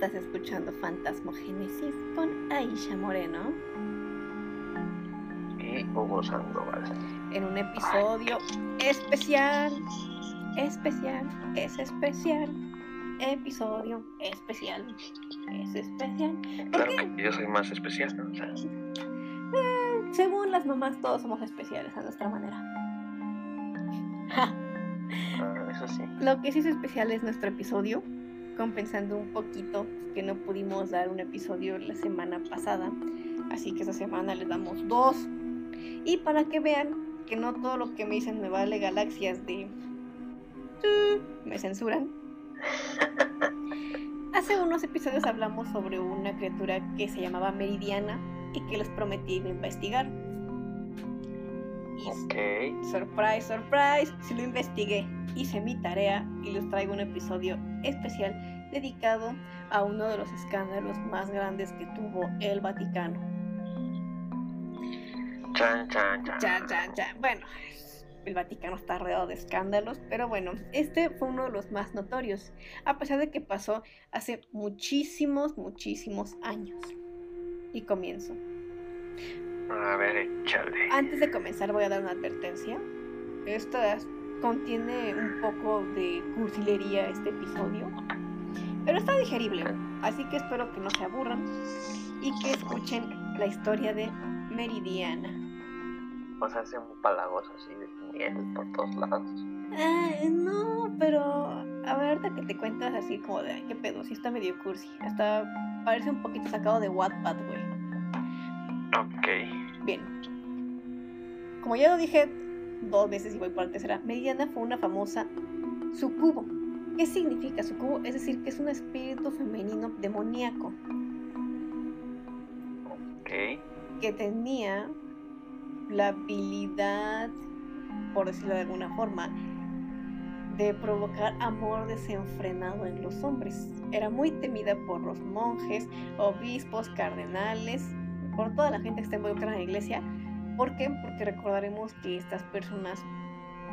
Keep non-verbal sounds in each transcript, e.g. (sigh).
Estás escuchando Fantasmogénesis con Aisha Moreno. Y Hugo Sandoval. En un episodio especial. Especial. Es especial. Episodio especial. Es especial. ¿Por Claro qué? que yo soy más especial, ¿no? O sea, Eh, según las mamás, todos somos especiales a nuestra manera. Ja. ah, eso sí. Lo que sí es especial es nuestro episodio, compensando un poquito que no pudimos dar un episodio la semana pasada. Así que esta semana les damos dos. Y para que vean que no todo lo que me dicen me vale galaxias de... Me censuran. (laughs) Hace unos episodios hablamos sobre una criatura que se llamaba Meridiana y que les prometí investigar. Y Ok. Surprise, surprise, si lo investigué, hice mi tarea y les traigo un episodio especial dedicado a uno de los escándalos más grandes que tuvo el Vaticano. Chan, chan, chan. Ya, ya, ya. Bueno, el Vaticano está rodeado de escándalos, pero bueno, este fue uno de los más notorios, a pesar de que pasó hace muchísimos, muchísimos años. Y comienzo. A ver, échale. Antes de comenzar voy a dar una advertencia. Esta contiene un poco de cursilería este episodio, pero está digerible, así que espero que no se aburran y que escuchen la historia de Meridiana. O sea, hace un palagoso así de miel por todos lados. Ah, no, pero a ver, ahorita que te cuentas así como de, "Ay, qué pedo, sí está medio cursi, hasta parece un poquito sacado de Wattpad, güey. Ok. Bien. Como ya lo dije dos veces y voy por la tercera, Meridiana fue una famosa sucubo. ¿Qué significa sucubo? Es decir, que es un espíritu femenino demoníaco Ok. que tenía la habilidad, por decirlo de alguna forma, de provocar amor desenfrenado en los hombres. Era muy temida por los monjes, obispos, cardenales, por toda la gente que está involucrada en la iglesia. ¿Por qué? Porque recordaremos que estas personas,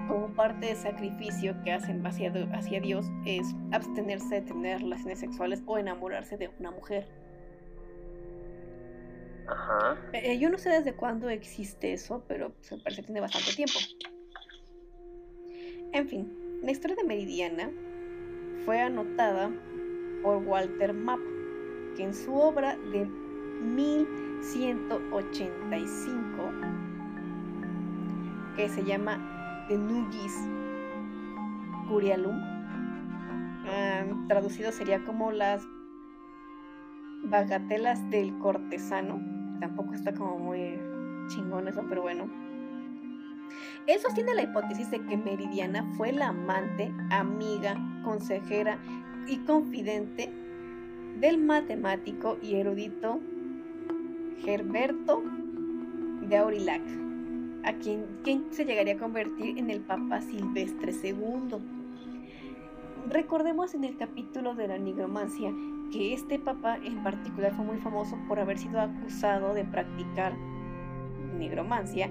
como parte del sacrificio que hacen hacia, hacia Dios, es abstenerse de tener relaciones sexuales o enamorarse de una mujer. Ajá. Eh, yo no sé desde cuándo existe eso, pero pues, me parece que tiene bastante tiempo. En fin, la historia de Meridiana fue anotada por Walter Mapp, que en su obra de 1185, que se llama Nugis Curialum, ah, traducido sería como las bagatelas del cortesano. Tampoco está como muy chingón eso, pero bueno. Él sostiene la hipótesis de que Meridiana fue la amante, amiga, consejera y confidente del matemático y erudito Gerberto de Aurillac, a quien, quien se llegaría a convertir en el Papa Silvestre II. Recordemos en el capítulo de la nigromancia que este papa en particular fue muy famoso por haber sido acusado de practicar nigromancia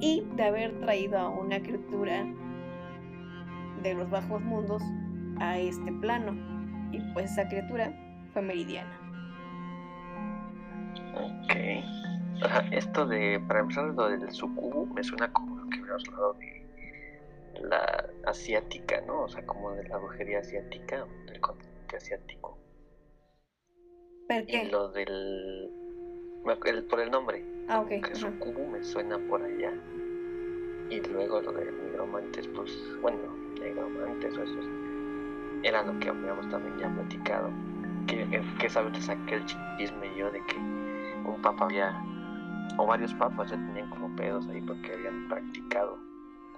y de haber traído a una criatura de los bajos mundos a este plano. Y pues esa criatura fue Meridiana. Ok. O sea, esto de, para empezar, lo del sucubo me suena como lo que habíamos hablado de la asiática, ¿no? O sea, como de la brujería asiática, del continente asiático. ¿Por Y qué? lo del. el- por el nombre. Ah, ok. Que sucubo me suena por allá. Y luego lo de nigromantes, pues, bueno, nigromantes o esos. Era lo que habíamos también ya platicado. Que, que sabes, saqué el chisme yo de que un papa había, o varios papas ya tenían como pedos ahí porque habían practicado.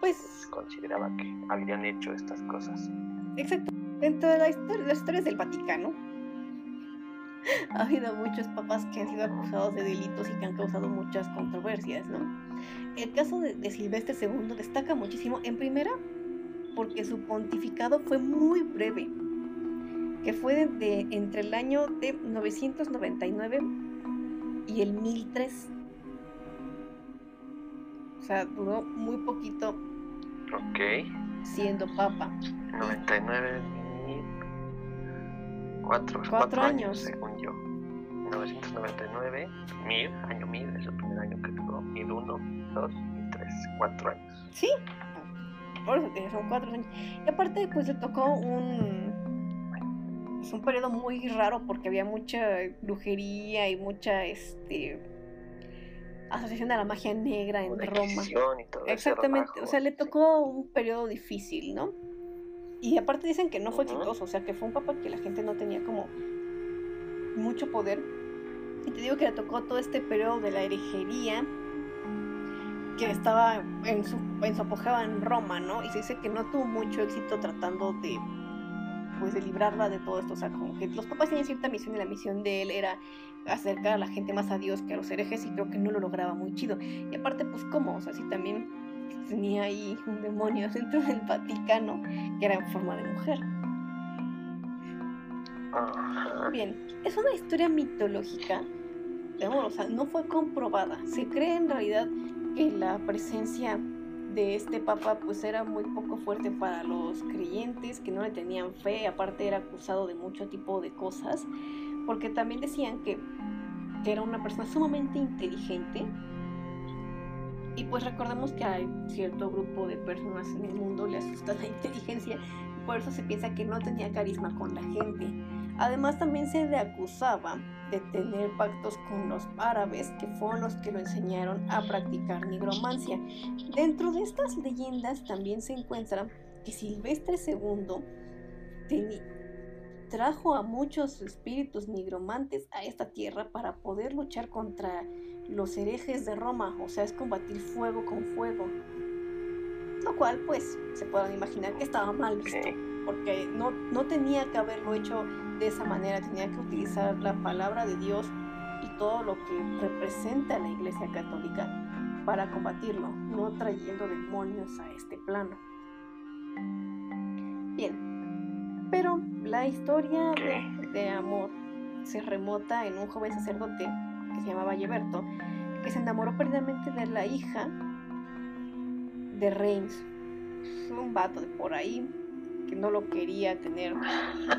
Pues consideraba que habían hecho estas cosas. Exacto. Dentro de la historia, las historias del Vaticano, (laughs) ha habido muchos papas que han sido acusados de delitos y que han causado muchas controversias, ¿no? El caso de, de Silvestre II destaca muchísimo, en primera, porque su pontificado fue muy breve, que fue de, de- entre el año de 999 y el 1003. O sea, duró muy poquito Ok. siendo papa. 99 mil. Cuatro, Cuatro cuatro años, años. según yo. 1999, 1000, año 1000, es el primer año que duró. 1001, 2 y 3, cuatro años. Sí, por eso que son cuatro años. Y aparte, pues le tocó un. Es un periodo muy raro porque había mucha brujería y mucha este asociación a la magia negra en Roma. Y todo Exactamente, o sea, le tocó un periodo difícil, ¿no? Y aparte dicen que no fue exitoso, o sea, que fue un papa que la gente no tenía como mucho poder. Y te digo que le tocó todo este periodo de la herejería que estaba en su, en su apogeo en Roma, ¿no? Y se dice que no tuvo mucho éxito tratando de pues de librarla de todo esto, o sea, como que los papas tenían cierta misión y la misión de él era acercar a la gente más a Dios que a los herejes y creo que no lo lograba muy chido. Y aparte, pues, ¿cómo? O sea, si también tenía ahí un demonio (laughs) dentro del Vaticano que era en forma de mujer. Bien, es una historia mitológica, o sea, no fue comprobada. Se cree en realidad que la presencia de este papa pues era muy poco fuerte para los creyentes, que no le tenían fe, aparte era acusado de mucho tipo de cosas, porque también decían que, que era una persona sumamente inteligente. Y pues recordemos que hay cierto grupo de personas en el mundo le asusta la (laughs) inteligencia por eso se piensa que no tenía carisma con la gente. Además también se le acusaba de tener pactos con los árabes, que fueron los que lo enseñaron a practicar nigromancia. Dentro de estas leyendas también se encuentra que Silvestre II trajo a muchos espíritus nigromantes a esta tierra para poder luchar contra los herejes de Roma, o sea, es combatir fuego con fuego. Lo cual, pues, se pueden imaginar que estaba mal visto. Porque no, no tenía que haberlo hecho de esa manera, tenía que utilizar la palabra de Dios y todo lo que representa la Iglesia Católica para combatirlo, no trayendo demonios a este plano. Bien, pero la historia de, de amor se remota en un joven sacerdote que se llamaba Gilberto, que se enamoró perdidamente de la hija de Reims, un vato de por ahí que no lo quería tener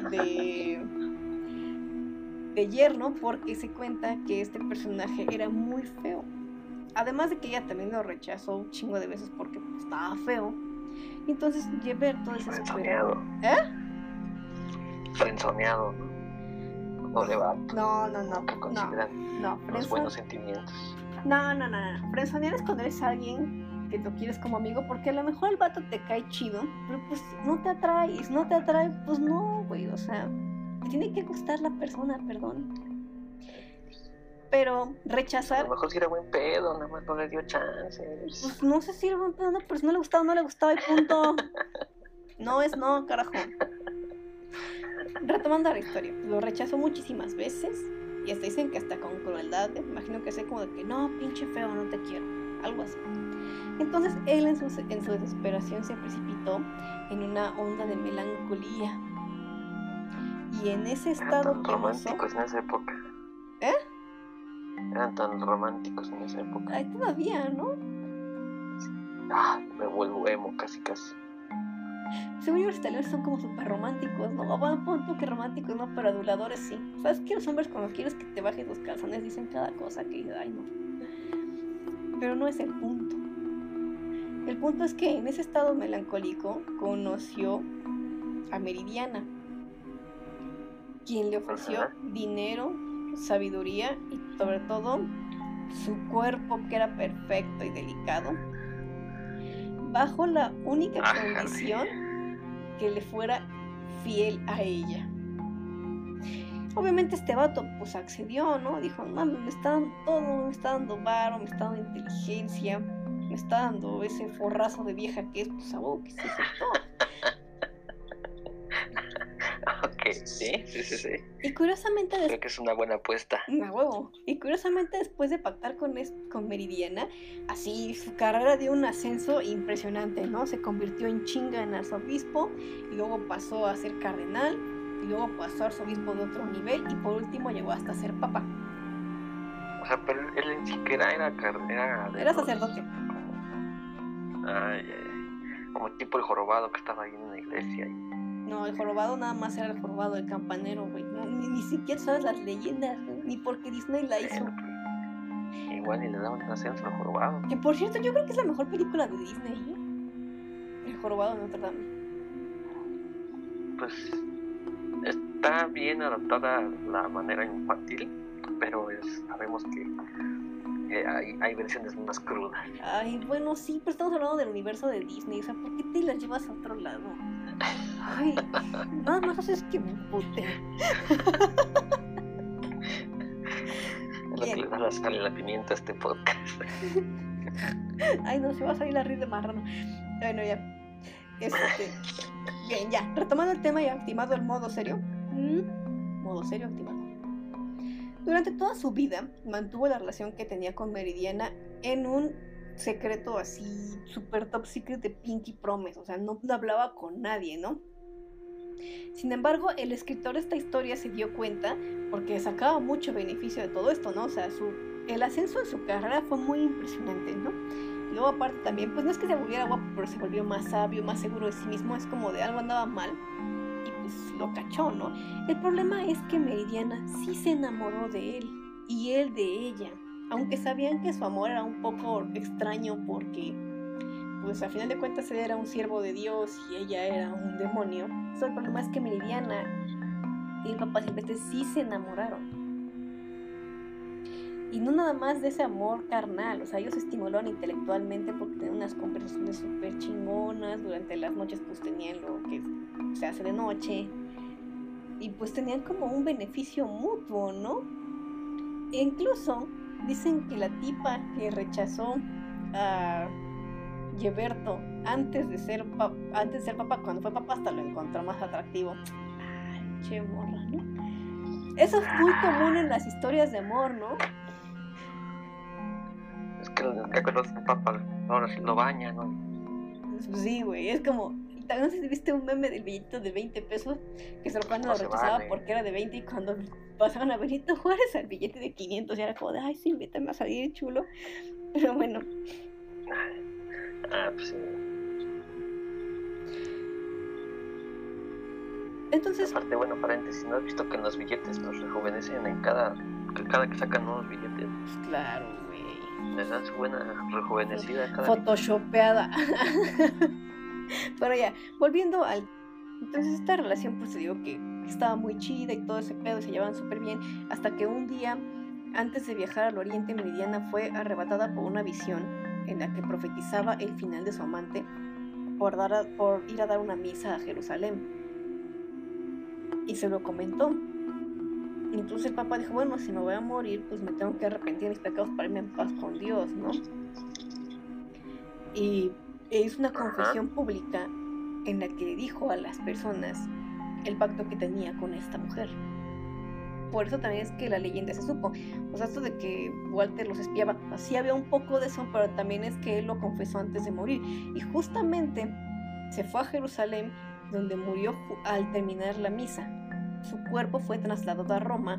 de, de yerno porque se cuenta que este personaje era muy feo. Además de que ella también lo rechazó un chingo de veces porque estaba feo. Entonces Gilberto desesperado. ¿Eh? Frenzoneado. No le va. No, no, no, no, no. los buenos sentimientos. No, no, no, no. Frenzonear es cuando eres alguien que tú quieres como amigo, porque a lo mejor el vato te cae chido, pero pues no te atrae, y si no te atrae, pues no, güey, o sea, te tiene que gustar la persona, perdón. Pero A rechazar, lo mejor si era buen pedo, nada más no le dio chances. pues no sé si era buen pedo, no, pero si no le gustaba, no le gustaba y punto. (laughs) No es no, carajo. Retomando la historia, lo rechazó muchísimas veces y hasta dicen que hasta con crueldad, imagino que sea como de que no, pinche feo, no te quiero, algo así. Entonces él en su, en su desesperación se precipitó en una onda de melancolía. Y en ese Eran estado tan penoso, románticos en esa época. ¿Eh? Eran tan románticos en esa época. ay, todavía, ¿no? Ah, me vuelvo emo casi casi. Según italianos son como súper románticos, ¿no? Bueno, punto que románticos, ¿no? Pero aduladores sí. ¿Sabes que los hombres cuando quieres que te bajes los calzones dicen cada cosa que ay, no. Pero no es el punto. El punto es que en ese estado melancólico conoció a Meridiana, quien le ofreció dinero, sabiduría y sobre todo su cuerpo que era perfecto y delicado, bajo la única condición que le fuera fiel a ella. Obviamente este vato pues accedió, ¿no? Dijo, mami, me está dando todo, me está dando varo, me está dando inteligencia, me está dando ese forrazo de vieja que es, pues a huevo que sí aceptó. (laughs) ok, sí, sí, sí, sí. Y curiosamente después Creo que es una buena apuesta. A huevo. Y curiosamente, después de pactar con, es- con Meridiana, así su carrera dio un ascenso impresionante, ¿no? Se convirtió en chinga en arzobispo, y luego pasó a ser cardenal, y luego pasó a arzobispo de otro nivel, y por último llegó hasta ser papa. O sea, pero él en siquiera era car- era, de Era los- sacerdote. como- Ay, ay. Como tipo el jorobado que estaba ahí en la iglesia. y- No, el jorobado nada más era el jorobado, el campanero, güey. No Ni, ni siquiera sabes las leyendas, ni porque Disney la hizo. Pues, igual y le daban un ascenso al jorobado. Que por cierto, yo creo que es la mejor película de Disney. ¿eh? El jorobado de Notre Dame. Pues está bien adaptada la manera infantil, pero es, sabemos que eh, hay, hay, versiones más crudas. Ay, bueno, sí, pero estamos hablando del universo de Disney. O sea, ¿por qué te las llevas a otro lado? Ay, nada más haces que me pute. (laughs) Lo que le da la sal y la pimienta a este podcast. (laughs) Ay, no, se va a salir la risa de marrano. Bueno, ya. Este, bien, ya. Retomando el tema y activado el modo serio. Modo serio activado. Durante toda su vida mantuvo la relación que tenía con Meridiana en un secreto así super top secret de Pinky Promise, o sea, no hablaba con nadie, ¿no? Sin embargo, el escritor de esta historia se dio cuenta porque sacaba mucho beneficio de todo esto, ¿no? O sea, su, el ascenso de su carrera fue muy impresionante, ¿no? Y luego aparte también, pues no es que se volviera guapo, pero se volvió más sabio, más seguro de sí mismo, es como de algo andaba mal lo cachó, ¿no? El problema es que Meridiana sí se enamoró de él y él de ella aunque sabían que su amor era un poco extraño porque, pues a final de cuentas él era un siervo de Dios y ella era un demonio, solo el problema es que Meridiana y el papá Silvestre sí se enamoraron. Y no nada más de ese amor carnal, o sea, ellos se estimularon intelectualmente porque tenían unas conversaciones súper chingonas, durante las noches pues tenían lo que se hace de noche, y pues tenían como un beneficio mutuo, ¿no? E incluso Dicen que la tipa que rechazó a Gilberto antes de ser antes de ser papá, cuando fue papá hasta lo encontró más atractivo. Ay, che morra, ¿no? Eso es muy común en las historias de amor, ¿no? Es que que conoce a papá ahora sí lo baña, ¿no? Sí, güey, es como, no sé si viste un meme del billete de 20 pesos que se lo cuando lo rechazaba porque era de 20 y cuando pasaban a Benito Juárez al billete de 500 y era como de, ay, sí, invítame a salir, chulo. Pero bueno. Ah, pues sí. Entonces. Aparte, bueno, paréntesis, ¿no has visto que en los billetes los rejuvenecen en cada. cada que sacan nuevos billetes? Pues claro, güey. Les dan su buena rejuvenecida cada Photoshopeada. (laughs) (laughs) Pero ya, volviendo al. Entonces, esta relación, pues te digo que estaba muy chida y todo ese pedo, se llevaban súper bien, hasta que un día, antes de viajar al Oriente Meridiana, fue arrebatada por una visión en la que profetizaba el final de su amante por, dar por ir a dar una misa a Jerusalén. Y se lo comentó. Entonces el papá dijo, bueno, si me voy a morir, pues me tengo que arrepentir de mis pecados para irme en paz con Dios, ¿no? Y es una confesión pública en la que dijo a las personas el pacto que tenía con esta mujer. Por eso también es que la leyenda se supo. O sea, esto de que Walter los espiaba, así había un poco de eso, pero también es que él lo confesó antes de morir. Y justamente se fue a Jerusalén, donde murió al terminar la misa. Su cuerpo fue trasladado a Roma.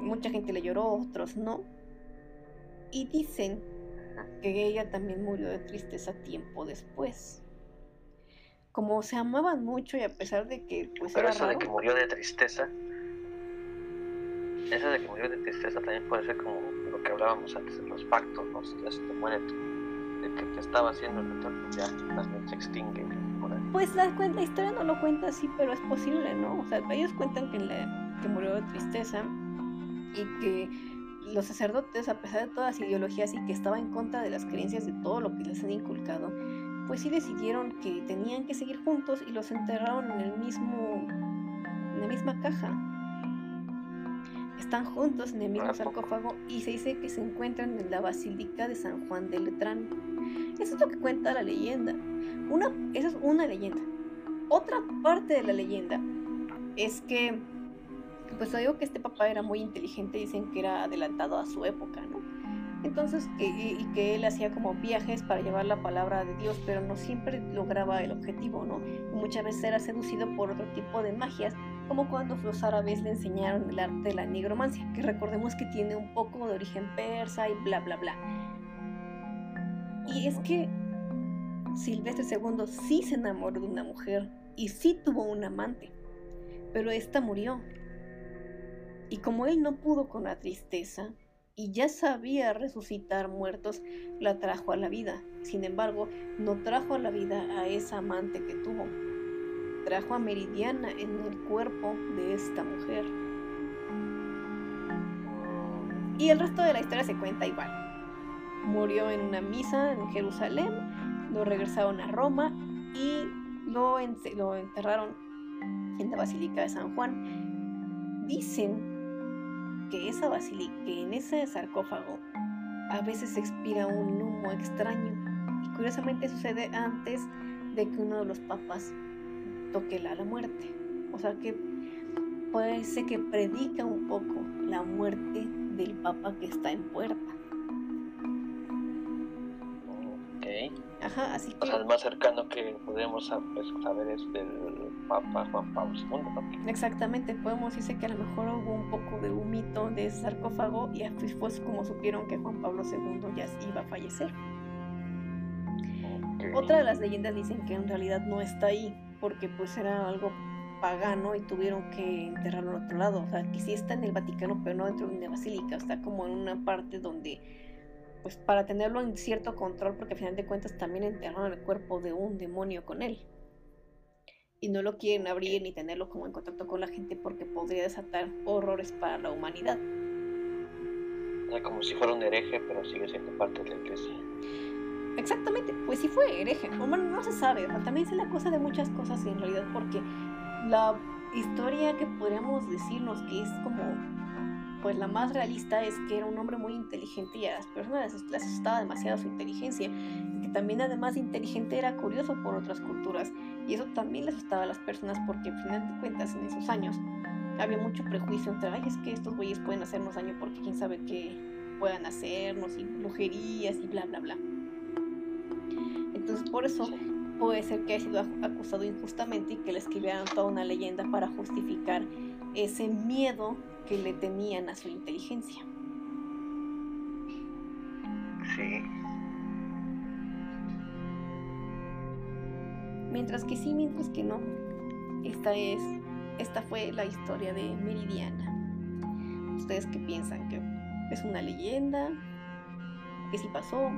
Mucha gente le lloró, otros no. Y dicen que ella también murió de tristeza tiempo después. Como se amaban mucho y a pesar de que pues pero eso de que murió de tristeza eso de que murió de tristeza también puede ser como lo que hablábamos antes de los pactos no si ya se te muere el que te estaba haciendo el retorno ya también se extingue pues la, la historia no lo cuenta así pero es posible no o sea ellos cuentan que, que murió de tristeza y que los sacerdotes, a pesar de todas las ideologías y que estaba en contra de las creencias de todo lo que les han inculcado, pues sí decidieron que tenían que seguir juntos y los enterraron en el mismo en la misma caja. Están juntos en el mismo sarcófago y se dice que se encuentran en la Basílica de San Juan de Letrán. Eso es lo que cuenta la leyenda. Una, esa es una leyenda. Otra parte de la leyenda es que, pues digo que este papá era muy inteligente, dicen que era adelantado a su época, ¿no? Entonces, que, y que él hacía como viajes para llevar la palabra de Dios, pero no siempre lograba el objetivo, ¿no? muchas veces era seducido por otro tipo de magias, como cuando los árabes le enseñaron el arte de la nigromancia, que recordemos que tiene un poco de origen persa y bla, bla, bla. Y es que Silvestre II sí se enamoró de una mujer y sí tuvo un amante, pero esta murió Y como él no pudo con la tristeza y ya sabía resucitar muertos, la trajo a la vida. Sin embargo, no trajo a la vida a esa amante que tuvo. Trajo a Meridiana en el cuerpo de esta mujer. Y el resto de la historia se cuenta igual. Murió en una misa en Jerusalén, lo regresaron a Roma y lo, enterraron en la Basílica de San Juan. Dicen que esa basílica, que en ese sarcófago, a veces expira un humo extraño. Y curiosamente sucede antes de que uno de los papas toque la, la muerte. O sea que ser que predica un poco la muerte del papa que está en puerta. Ajá, así que... O sea, el más cercano que podemos pues, saber es del Papa Juan Pablo II. Exactamente, podemos decir que a lo mejor hubo un poco de un mito de sarcófago y así fue como supieron que Juan Pablo II ya iba a fallecer. Otra de las leyendas dicen que en realidad no está ahí, porque pues era algo pagano y tuvieron que enterrarlo en otro lado. O sea, que sí está en el Vaticano, pero no dentro de una basílica, está como en una parte donde pues para tenerlo en cierto control, porque al final de cuentas también enterraron el cuerpo de un demonio con él. Y no lo quieren abrir ni tenerlo como en contacto con la gente porque podría desatar horrores para la humanidad. Como si fuera un hereje, pero sigue siendo parte de la iglesia. Exactamente, pues sí fue hereje. Bueno, no se sabe, también es la cosa de muchas cosas en realidad, porque la historia que podríamos decirnos que es como pues la más realista es que era un hombre muy inteligente y a las personas les asustaba demasiado su inteligencia, y que también además de inteligente era curioso por otras culturas, y eso también les asustaba a las personas porque al final de cuentas en esos años había mucho prejuicio entre, ay, es que estos güeyes pueden hacernos daño porque quién sabe qué puedan hacernos, y brujerías y bla, bla, bla. Entonces por eso puede ser que haya sido acusado injustamente y que le escribieran toda una leyenda para justificar ese miedo que le tenían a su inteligencia. Sí. Mientras que sí, mientras que no. Esta es, esta fue la historia de Meridiana. ¿Ustedes qué piensan? ¿Que es una leyenda? ¿Que sí pasó?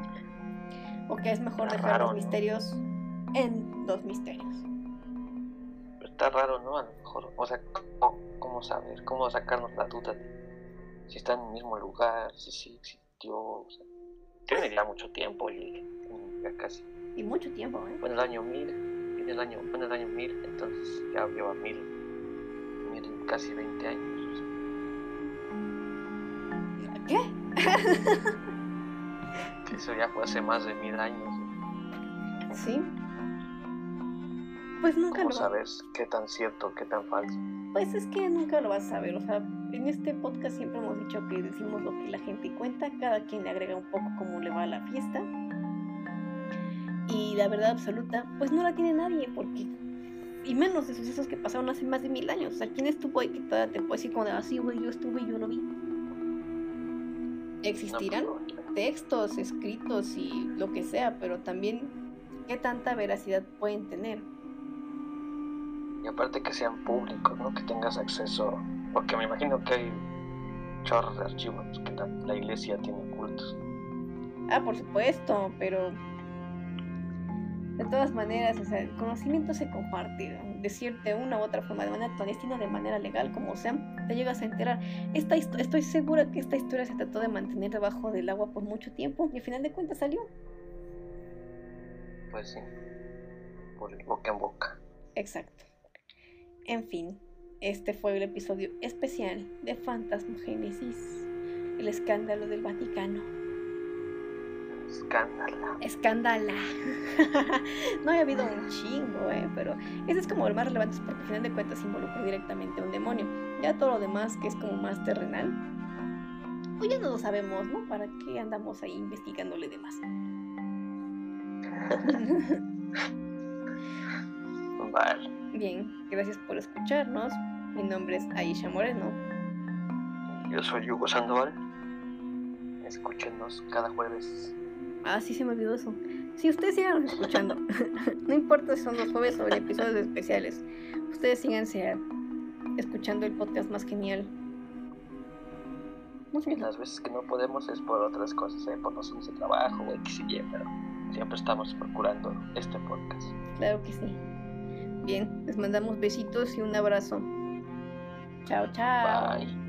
¿O que es mejor dejar los misterios en los misterios? Está raro, ¿no? A lo mejor, o sea, cómo saber, cómo sacarnos la duda de si está en el mismo lugar, si sí existió. O sea, tiene ya mucho tiempo y ya casi. Y mucho tiempo, ¿eh? Fue en el año 1000, en el año, en el año 1000, entonces ya lleva mil, mil, casi 20 años. ¿Qué? Eso ya fue hace más de mil años. Sí. Pues nunca ¿Cómo sabes qué tan cierto, qué tan falso? Pues es que nunca lo vas a saber. O sea, en este podcast siempre hemos dicho que decimos lo que la gente cuenta, cada quien le agrega un poco cómo le va a la fiesta. Y la verdad absoluta, pues no la tiene nadie, porque. Y menos de sucesos que pasaron hace más de mil años. O sea, ¿quién estuvo ahí que te puede decir como de así, ah, güey, yo estuve y yo lo vi? Existirán textos escritos y lo que sea, pero también, ¿qué tanta veracidad pueden tener? Y aparte que sean públicos, ¿no? Que tengas acceso, porque me imagino que hay chorros de archivos que la, iglesia tiene ocultos. Ah, por supuesto, pero de todas maneras, o sea, el conocimiento se comparte, decirte una u otra forma, de manera clandestina, de manera legal, como sea, te llegas a enterar. Esta estoy segura que esta historia se trató de mantener debajo del agua por mucho tiempo y al final de cuentas salió. Pues sí, por boca en boca. Exacto. En fin, este fue el episodio especial de Fantasmogénesis, el escándalo del Vaticano. Escándala. Escándala. (laughs) no había habido un chingo, ¿eh? pero ese es como el más relevante porque al final de cuentas involucra directamente a un demonio. Ya todo lo demás, que es como más terrenal, pues ya no lo sabemos, ¿no? ¿Para qué andamos ahí investigándole de más? (laughs) vale. Bien, gracias por escucharnos. Mi nombre es Aisha Moreno. Yo soy Hugo Sandoval. Escúchenos cada jueves. Ah, sí, se me olvidó eso. Si ustedes sigan escuchando, (laughs) no importa si son los jueves o episodios especiales, ustedes síganse escuchando el podcast más genial. Muy. Las veces que no podemos es por otras cosas, ¿eh? por razones de trabajo o X y Y, pero siempre estamos procurando este podcast. Claro que sí bien. Les mandamos besitos y un abrazo. Chao, chao. Bye.